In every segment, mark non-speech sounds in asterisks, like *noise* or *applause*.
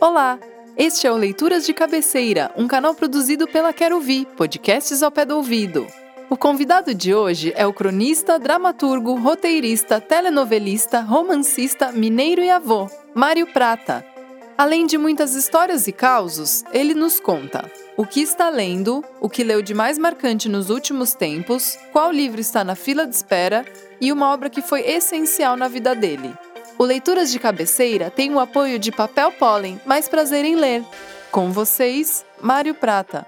Olá! Este é o Leituras de Cabeceira, um canal produzido pela Quero Ouvir, podcasts ao pé do ouvido. O convidado de hoje é o cronista, dramaturgo, roteirista, telenovelista, romancista, mineiro e avô, Mário Prata. Além de muitas histórias e causos, ele nos conta o que está lendo, o que leu de mais marcante nos últimos tempos, qual livro está na fila de espera e uma obra que foi essencial na vida dele. O Leituras de Cabeceira tem o apoio de Papel Pólen, mais prazer em ler. Com vocês, Mário Prata.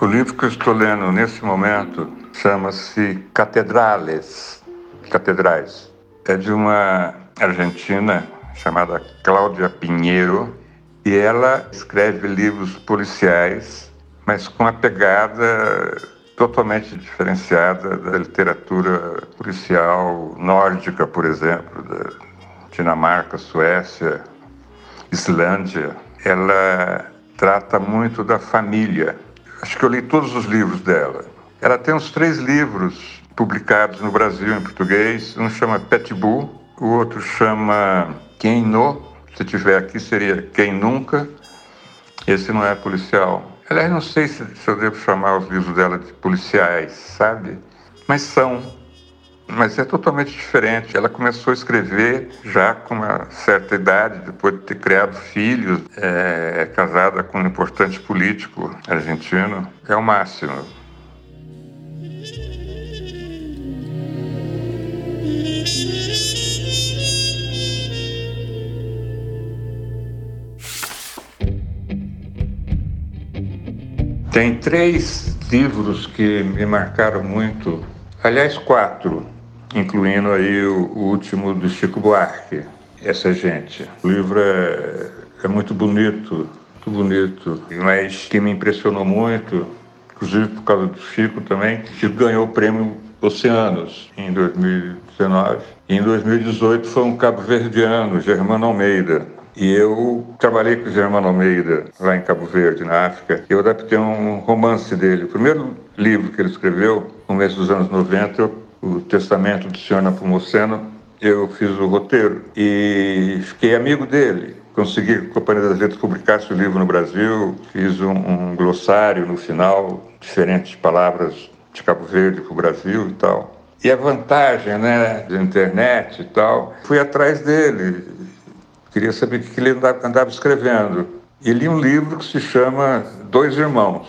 O livro que eu estou lendo nesse momento chama-se Catedrales, Catedrais. É de uma argentina chamada Cláudia Pinheiro e ela escreve livros policiais mas com a pegada totalmente diferenciada da literatura policial nórdica, por exemplo, da Dinamarca, Suécia, Islândia. Ela trata muito da família. Acho que eu li todos os livros dela. Ela tem uns três livros publicados no Brasil em português. Um chama Petbu, o outro chama Quem No. Se tiver aqui seria Quem Nunca. Esse não é policial, Aliás, não sei se, se eu devo chamar os livros dela de policiais, sabe? Mas são. Mas é totalmente diferente. Ela começou a escrever já com uma certa idade, depois de ter criado filhos, é, é casada com um importante político argentino. É o máximo. Tem três livros que me marcaram muito, aliás, quatro, incluindo aí o, último do Chico Buarque, Essa Gente. O livro é, é muito bonito, muito bonito, mas que me impressionou muito, inclusive por causa do Chico também, Chico ganhou o prêmio Oceanos em 2019. E em 2018 foi um cabo-verdiano, Germano Almeida, e eu trabalhei com o Germano Almeida lá em Cabo Verde, na África. Eu adaptei um romance dele. O primeiro livro que ele escreveu, no começo dos anos 90, o Testamento do Senhor Napomuceno, eu fiz o roteiro e fiquei amigo dele. Consegui que a Companhia das Letras publicasse o livro no Brasil, fiz um, um glossário no final, diferentes palavras de Cabo Verde para o Brasil e tal. E a vantagem né, da internet e tal, fui atrás dele, Queria saber o que ele andava escrevendo. E li um livro que se chama Dois Irmãos,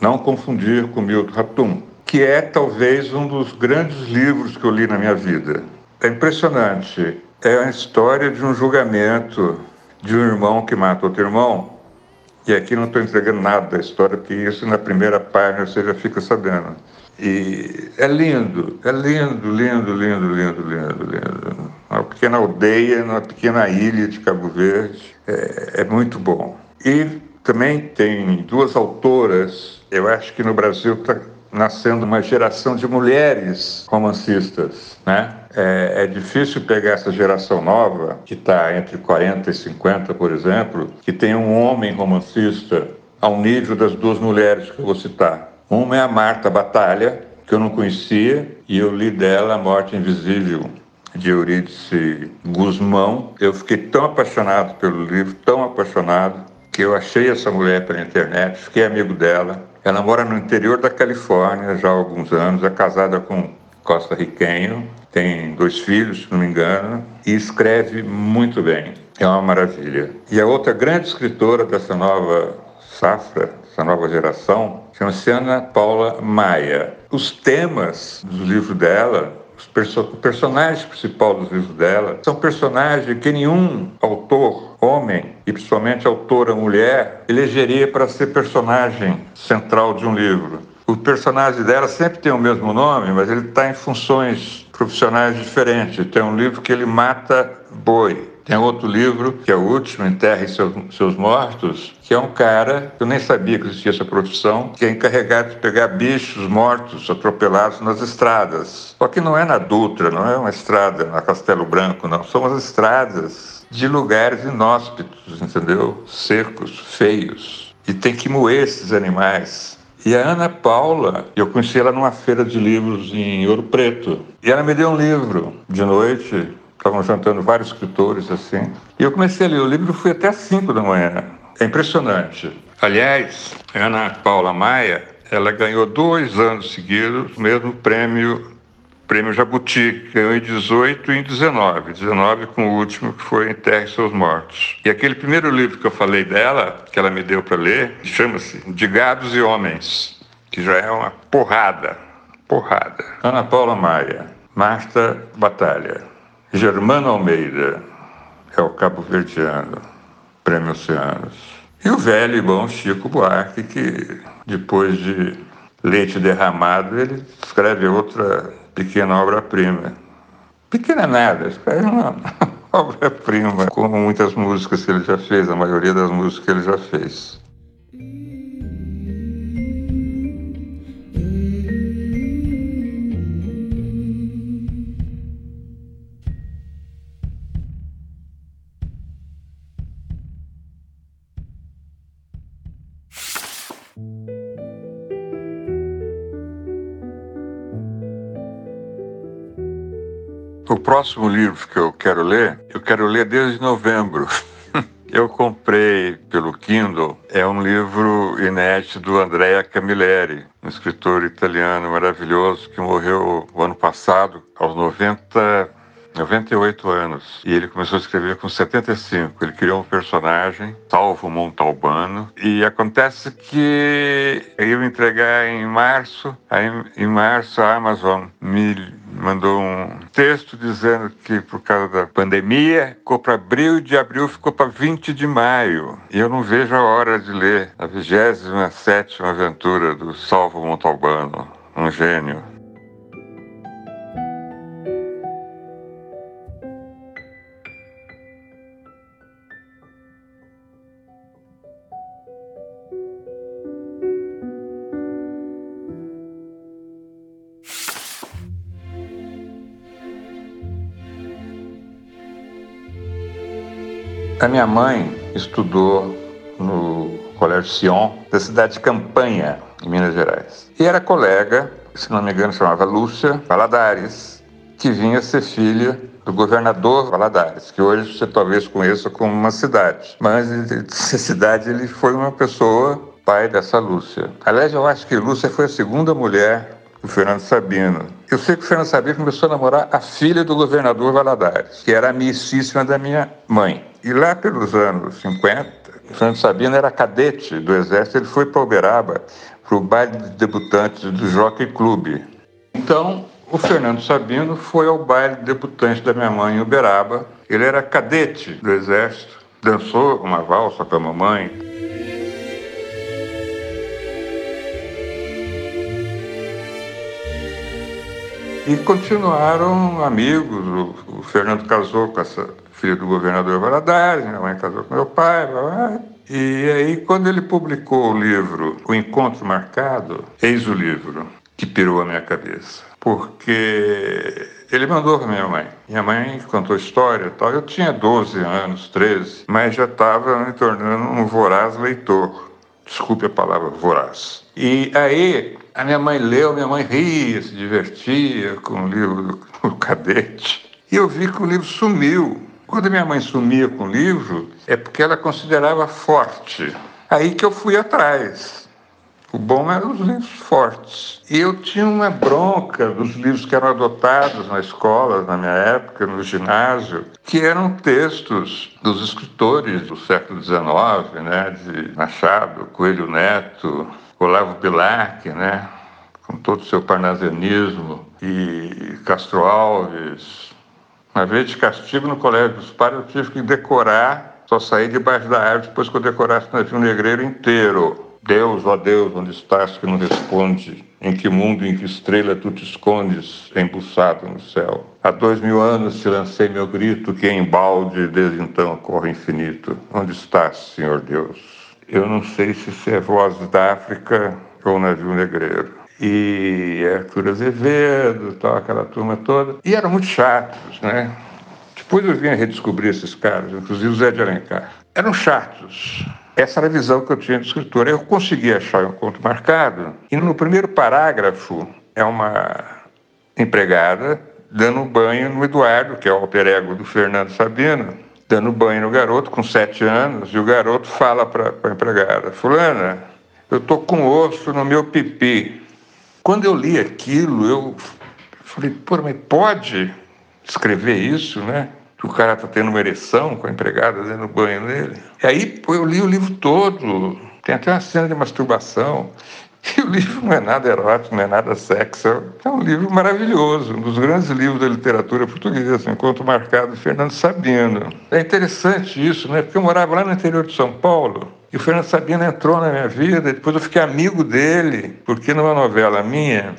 não confundir com Milton Ratum, que é talvez um dos grandes livros que eu li na minha vida. É impressionante. É a história de um julgamento de um irmão que mata outro irmão. E aqui não estou entregando nada da história, porque isso na primeira página você já fica sabendo. E é lindo, é lindo, lindo, lindo, lindo, lindo, lindo. Uma pequena aldeia, numa pequena ilha de Cabo Verde. É, é muito bom. E também tem duas autoras, eu acho que no Brasil está nascendo uma geração de mulheres romancistas, né? É, é, difícil pegar essa geração nova, que está entre 40 e 50, por exemplo, que tem um homem romancista ao nível das duas mulheres que eu vou citar. Uma é a Marta Batalha, que eu não conhecia, e eu li dela A Morte Invisível, de Eurídice Guzmão. Eu fiquei tão apaixonado pelo livro, tão apaixonado, que eu achei essa mulher pela internet, fiquei amigo dela. Ela mora no interior da Califórnia já há alguns anos, é casada com costa-riquenho, tem dois filhos, se não me engano, e escreve muito bem. É uma maravilha. E a outra grande escritora dessa nova safra, essa nova geração, chama-se Ana Paula Maia. Os temas do livro dela, perso o personagem principal dos livros dela, são personagens que nenhum autor, homem, e principalmente autora mulher, elegeria para ser personagem central de um livro. O personagem dela sempre tem o mesmo nome, mas ele está em funções profissionais diferentes. Tem um livro que ele mata boi, tem outro livro, que é o último, Enterre seus, seus Mortos, que é um cara, eu nem sabia que existia essa profissão, que é encarregado de pegar bichos mortos, atropelados nas estradas. Só que não é na Dutra, não é uma estrada na Castelo Branco, não. São as estradas de lugares inóspitos, entendeu? Secos, feios. E tem que moer esses animais E a Ana Paula, eu conheci ela numa feira de livros em Ouro Preto. E ela me deu um livro de noite, estavam jantando vários escritores assim. E eu comecei a ler o livro, fui até às 5 da manhã. É impressionante. Aliás, Ana Paula Maia, ela ganhou dois anos seguidos o mesmo prêmio Prêmio Jabuti, ganhou em 18 e em 19. 19 com o último, que foi Enterre Seus Mortos. E aquele primeiro livro que eu falei dela, que ela me deu para ler, chama-se De Gados e Homens, que já é uma porrada. Porrada. Ana Paula Maia, Marta Batalha, Germano Almeida, é o Cabo Verdeano, Prêmio Oceanos. E o velho e bom Chico Buarque, que depois de Leite Derramado, ele escreve outra pequena obra-prima. Pequena nada, é uma *laughs* obra-prima, como muitas músicas que ele já fez, a maioria das músicas que ele já fez. O próximo livro que eu quero ler, eu quero ler desde novembro. *laughs* Eu comprei pelo Kindle, é um livro inédito do Andrea Camilleri, um escritor italiano maravilhoso que morreu o ano passado, aos 90 98 anos. E ele começou a escrever com 75. Ele criou um personagem, Salvo Montalbano. E acontece que eu entregar em março. Em março, a Amazon me mandou um texto dizendo que por causa da pandemia ficou para abril de abril ficou para 20 de maio. E eu não vejo a hora de ler a 27 aventura do Salvo Montalbano, um gênio. A minha mãe estudou no Colégio Sion, da cidade de Campanha, em Minas Gerais. E era colega, se não me engano, chamava Lúcia Valadares, que vinha ser filha do governador Valadares, que hoje você talvez conheça como uma cidade. Mas essa cidade ele foi uma pessoa pai dessa Lúcia. Aliás, eu acho que Lúcia foi a segunda mulher o Fernando Sabino. Eu sei que o Fernando Sabino começou a namorar a filha do governador Valadares, que era amicíssima da minha mãe. E lá pelos anos 50, o Fernando Sabino era cadete do Exército, ele foi para Uberaba, para o baile de debutantes do Jockey Clube. Então, o Fernando Sabino foi ao baile de debutantes da minha mãe em Uberaba. Ele era cadete do Exército, dançou uma valsa com a mamãe. E continuaram amigos. O, o, Fernando casou com essa filha do governador Valadares, minha mãe casou com meu pai. Blá, blá. E aí, quando ele publicou o livro O Encontro Marcado, eis o livro que pirou a minha cabeça. Porque ele mandou para minha mãe. Minha mãe contou história tal. Eu tinha 12 anos, 13, mas já estava me tornando um voraz leitor. Desculpe a palavra voraz. E aí a minha mãe leu, minha mãe ria, se divertia com o livro *laughs* do cadete. E eu vi que o livro sumiu. Quando minha mãe sumia com o livro, é porque ela considerava forte. Aí que eu fui atrás. O bom eram os livros fortes. Eu tinha uma bronca dos livros que eram adotados na escola, na minha época, no ginásio, que eram textos dos escritores do século XIX, né, de Machado, Coelho Neto, Olavo Bilac, né? com todo o seu parnasianismo, e Castro Alves. Uma vez de castigo no Colégio dos Padres, eu tive que decorar, só sair debaixo da árvore depois que eu decorasse o navio negreiro inteiro. Deus, ó Deus, onde estás que não responde? Em que mundo, em que estrela tu te escondes, embuçado no céu? Há dois mil anos te lancei meu grito, que em balde desde então corre infinito. Onde estás, Senhor Deus? Eu não sei se isso é Voz da África ou Navio Negreiro. E Arthur Azevedo, tal, aquela turma toda. E eram muito chatos, né? Depois eu vim a redescobrir esses caras, inclusive o Zé de Alencar. Eram chatos. Essa era a visão que eu tinha de escritor. Eu consegui achar um conto marcado, e no primeiro parágrafo é uma empregada dando banho no Eduardo, que é o alter ego do Fernando Sabino, dando banho no garoto com sete anos, e o garoto fala para a empregada: Fulana, eu tô com osso no meu pipi. Quando eu li aquilo, eu falei: pô, mas pode escrever isso, né? Que o cara tá tendo uma ereção com a empregada dando banho nele. E aí pô, eu li o livro todo. Tem até uma cena de masturbação. *laughs* E o livro não é nada erótico, não é nada sexo. É um livro maravilhoso, um dos grandes livros da literatura portuguesa, enquanto marcado de Fernando Sabino. É interessante isso, né? Porque eu morava lá no interior de São Paulo e o Fernando Sabino entrou na minha vida, depois eu fiquei amigo dele, porque numa novela minha,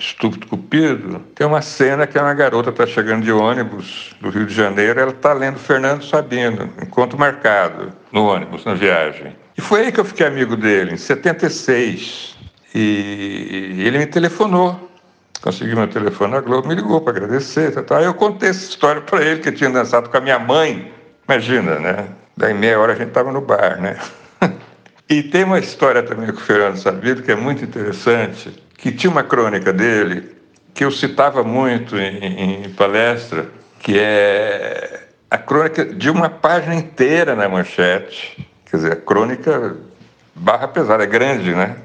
Estúpido Cupido, tem uma cena que uma garota está chegando de ônibus do Rio de Janeiro, ela está lendo Fernando Sabino, encontro marcado, no ônibus, na viagem. E foi aí que eu fiquei amigo dele, em 76. E ele me telefonou. Consegui meu telefone na Globo, me ligou para agradecer. Tá, tá. Aí eu contei essa história para ele, que eu tinha dançado com a minha mãe. Imagina, né? Daí meia hora a gente estava no bar, né? E tem uma história também com o Fernando Sabido que é muito interessante, que tinha uma crônica dele que eu citava muito em, em palestra, que é a crônica de uma página inteira na manchete. Quer dizer, a crônica barra pesada, é grande, né?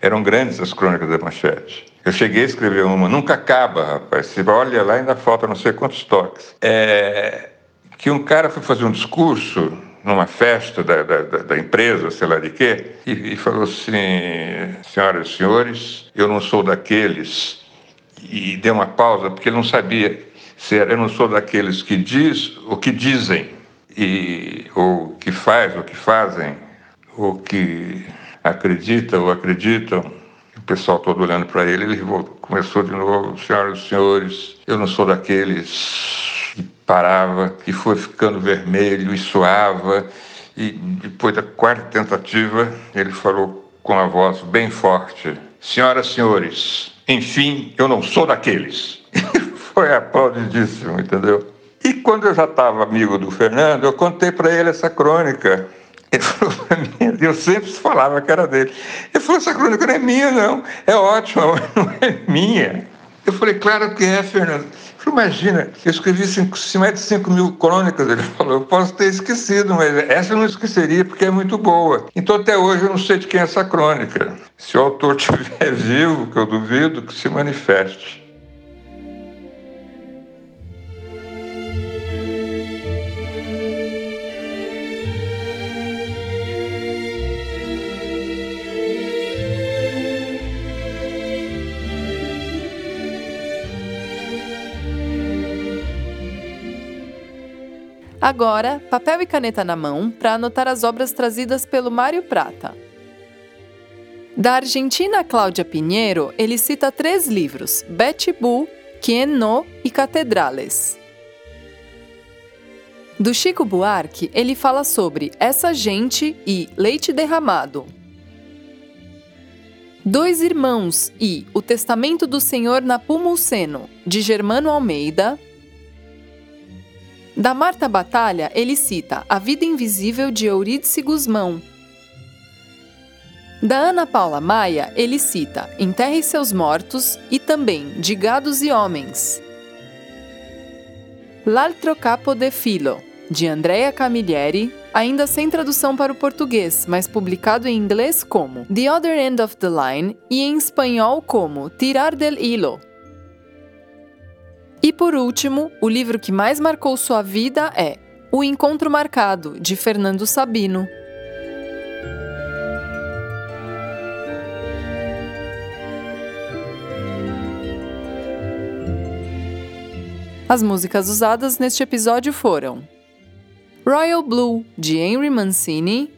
Eram grandes as crônicas da manchete. Eu cheguei a escrever uma, nunca acaba, rapaz. Você olha lá, ainda falta não sei quantos toques. É, que um cara foi fazer um discurso numa festa da, da, da, empresa, sei lá de quê, e, e, falou assim: senhoras e senhores, eu não sou daqueles. E deu uma pausa, porque ele não sabia se era, eu não sou daqueles que diz o que dizem, e, ou que faz o que fazem, ou que acredita ou acreditam. O pessoal todo olhando para ele, ele começou de novo: senhoras e senhores, eu não sou daqueles parava e foi ficando vermelho e suava. E depois da quarta tentativa, ele falou com a voz bem forte: Senhoras senhores, enfim, eu não sou daqueles. *laughs* foi aplaudidíssimo, entendeu? E quando eu já estava amigo do Fernando, eu contei para ele essa crônica. Ele falou para mim, eu sempre falava que era dele. Ele falou: essa crônica não é minha, não. É ótima, *laughs* mas não é minha. Eu falei: claro que é, Fernando. Imagina, eu escrevi cinco, mais de 5 mil crônicas, ele falou, eu posso ter esquecido, mas essa eu não esqueceria porque é muito boa. Então até hoje eu não sei de quem é essa crônica. Se o autor *laughs* estiver vivo, que eu duvido, que se manifeste. Agora, papel e caneta na mão para anotar as obras trazidas pelo Mário Prata. Da argentina Cláudia Pinheiro, ele cita três livros: Betty Boo, Quien No e Catedrales. Do Chico Buarque, ele fala sobre Essa Gente e Leite Derramado. Dois Irmãos e O Testamento do Senhor Napumuceno, de Germano Almeida, da Marta Batalha, ele cita A Vida Invisível de Eurídice Guzmão. Da Ana Paula Maia, ele cita Enterre Seus Mortos e também De Gados e Homens. L'altro capo de filo, de Andrea Camilleri, ainda sem tradução para o português, mas publicado em inglês como The Other End of the Line e em espanhol como Tirar del Hilo, e por último, o livro que mais marcou sua vida é O Encontro Marcado, de Fernando Sabino. As músicas usadas neste episódio foram Royal Blue, de Henry Mancini,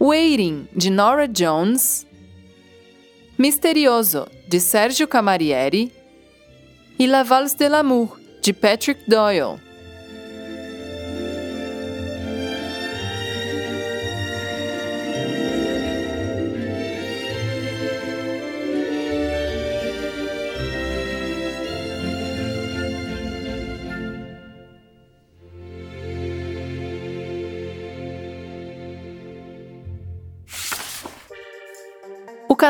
Waiting, de Nora Jones, Misterioso, de Sérgio Camarieri e La Valse de l'amour, de Patrick Doyle.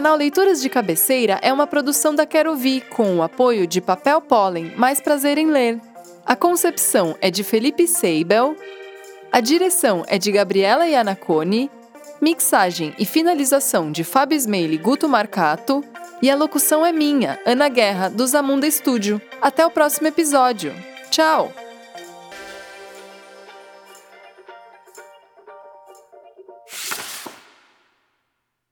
Canal Leituras de Cabeceira é uma produção da Quero Vi, com o apoio de Papel Pólen, Mais Prazer em Ler. A concepção é de Felipe Seibel, a direção é de Gabriela Iannacone, mixagem e finalização de Fábio Smeili e Guto Marcato, e a locução é minha, Ana Guerra, do Zamunda Estúdio. Até o próximo episódio. Tchau!